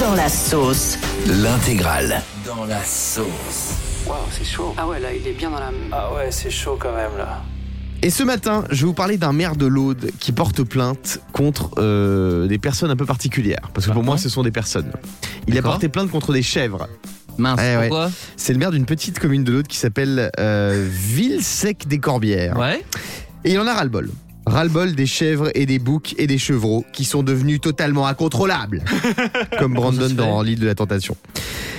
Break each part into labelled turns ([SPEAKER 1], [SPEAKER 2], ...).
[SPEAKER 1] Dans la sauce.
[SPEAKER 2] L'intégrale. Dans la sauce.
[SPEAKER 3] Waouh, c'est chaud.
[SPEAKER 4] Ah ouais, là, il est bien dans la...
[SPEAKER 3] Ah ouais, c'est chaud quand même là.
[SPEAKER 5] Et ce matin, je vais vous parler d'un maire de l'Aude qui porte plainte contre euh, des personnes un peu particulières. Parce que pour moi, ce sont des personnes. Il a
[SPEAKER 6] D'accord.
[SPEAKER 5] porté plainte contre des chèvres.
[SPEAKER 6] Mince,
[SPEAKER 5] Eh ouais.
[SPEAKER 6] pourquoi
[SPEAKER 5] C'est le maire d'une petite commune de l'Aude qui s'appelle euh, Ville-Sec-des-Corbières.
[SPEAKER 6] Ouais.
[SPEAKER 5] Et il en a ras-le-bol. Ras-le-bol des chèvres et des boucs et des chevreaux qui sont devenus totalement incontrôlables. Comme Brandon dans l'île de la tentation.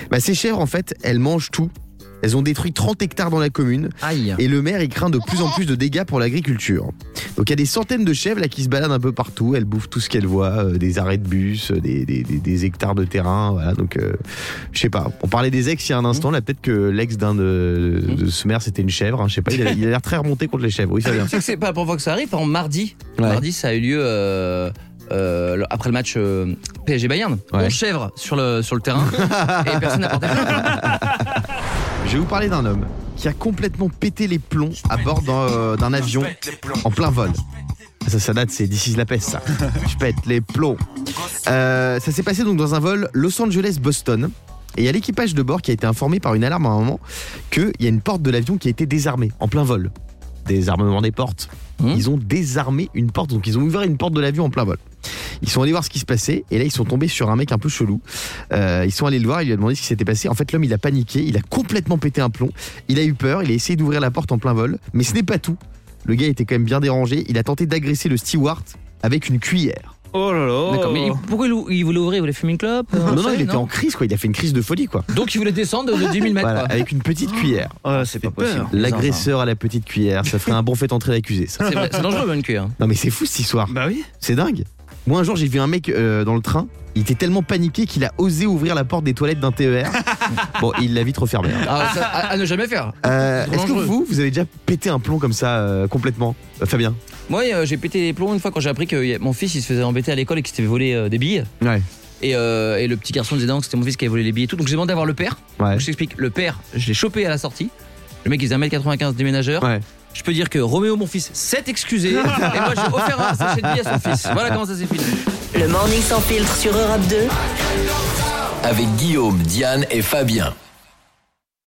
[SPEAKER 5] Bah, ces chèvres, en fait, elles mangent tout. Elles ont détruit 30 hectares dans la commune.
[SPEAKER 6] Aïe.
[SPEAKER 5] Et le maire, il craint de plus en plus de dégâts pour l'agriculture. Donc il y a des centaines de chèvres là qui se baladent un peu partout. Elles bouffent tout ce qu'elles voient, euh, des arrêts de bus, euh, des, des- des- des hectares de terrain. Voilà. Donc euh, je sais pas. On parlait des ex il y a un instant. Là, peut-être que l'ex d'un de, de ce maire c'était une chèvre. hein, je sais pas. Il a il a l'air très remonté contre les chèvres. Oui, ça vient.
[SPEAKER 6] Tu sais que c'est pas première fois que ça arrive. Exemple, mardi,
[SPEAKER 5] Ouais.
[SPEAKER 6] mardi, ça a eu lieu euh, euh, le- après le match euh, PSG Bayern.
[SPEAKER 5] Ouais.
[SPEAKER 6] 11 chèvres sur le sur le terrain et personne n'a porté plainte.
[SPEAKER 5] Je vais vous parler d'un homme qui a complètement pété les plombs à bord d'un euh, avion en plein vol. Ça, ça date, c'est d'ici la peste, ça. Je pète les plombs. Euh, ça s'est passé donc dans un vol Los Angeles-Boston. Et il y a l'équipage de bord qui a été informé par une alarme à un moment qu'il y a une porte de l'avion qui a été désarmée en plein vol. Désarmement des portes.
[SPEAKER 6] Hmm.
[SPEAKER 5] Ils ont désarmé une porte, donc ils ont ouvert une porte de l'avion en plein vol. Ils sont allés voir ce qui se passait et là ils sont tombés sur un mec un peu chelou. Euh, ils sont allés le voir, il lui a demandé ce qui s'était passé. En fait l'homme il a paniqué, il a complètement pété un plomb, il a eu peur, il a essayé d'ouvrir la porte en plein vol, mais ce n'est pas tout. Le gars était quand même bien dérangé, il a tenté d'agresser le steward avec une cuillère.
[SPEAKER 3] Oh là là.
[SPEAKER 6] D'accord, mais il- pourquoi il, il voulait ouvrir Il voulait fumer une clope euh,
[SPEAKER 5] non non, il était en crise quoi, il a fait une crise de folie quoi.
[SPEAKER 6] Donc il voulait descendre de, de 10 000 mètres.
[SPEAKER 5] Voilà,
[SPEAKER 6] quoi.
[SPEAKER 5] avec une petite cuillère.
[SPEAKER 3] Ah, c'est pas possible.
[SPEAKER 5] L'agresseur à la petite cuillère, ça ferait un bon fait entrer l'accusé ça.
[SPEAKER 6] C'est vrai, c'est dangereux, bonne cuillère.
[SPEAKER 5] Non mais c'est fou cette histoire.
[SPEAKER 3] Bah oui.
[SPEAKER 5] C'est dingue. Moi, un jour, j'ai vu un mec euh, dans le train. Il était tellement paniqué qu'il a osé ouvrir la porte des toilettes d'un TER. bon, il l'a vite refermé. hein.
[SPEAKER 6] Ah, ça, à, à ne jamais faire.
[SPEAKER 5] Euh, Est-ce que
[SPEAKER 6] dangereux.
[SPEAKER 5] vous, vous avez déjà pété un plomb comme ça euh, complètement Euh, Fabien?
[SPEAKER 6] Moi, euh, j'ai pété les plombs une fois quand j'ai appris que y a- mon fils il se faisait embêter à l'école et qu'il s'était volé euh, des billes.
[SPEAKER 5] Ouais.
[SPEAKER 6] Et, euh, et le petit garçon disait non, que c'était mon fils qui avait volé les billets et tout. Donc j'ai demandé à voir le père.
[SPEAKER 5] Ouais.
[SPEAKER 6] Je t'explique. Le père, je l'ai chopé à la sortie. Le mec, il faisait 1m95 déménageur.
[SPEAKER 5] Ouais.
[SPEAKER 6] Je peux dire que Roméo, mon fils, s'est excusé. et moi, j'ai offert un sachet de billets à son fils. Voilà comment ça s'est fini.
[SPEAKER 1] Le morning sans filtre sur Europe 2.
[SPEAKER 2] Avec Guillaume, Diane et Fabien.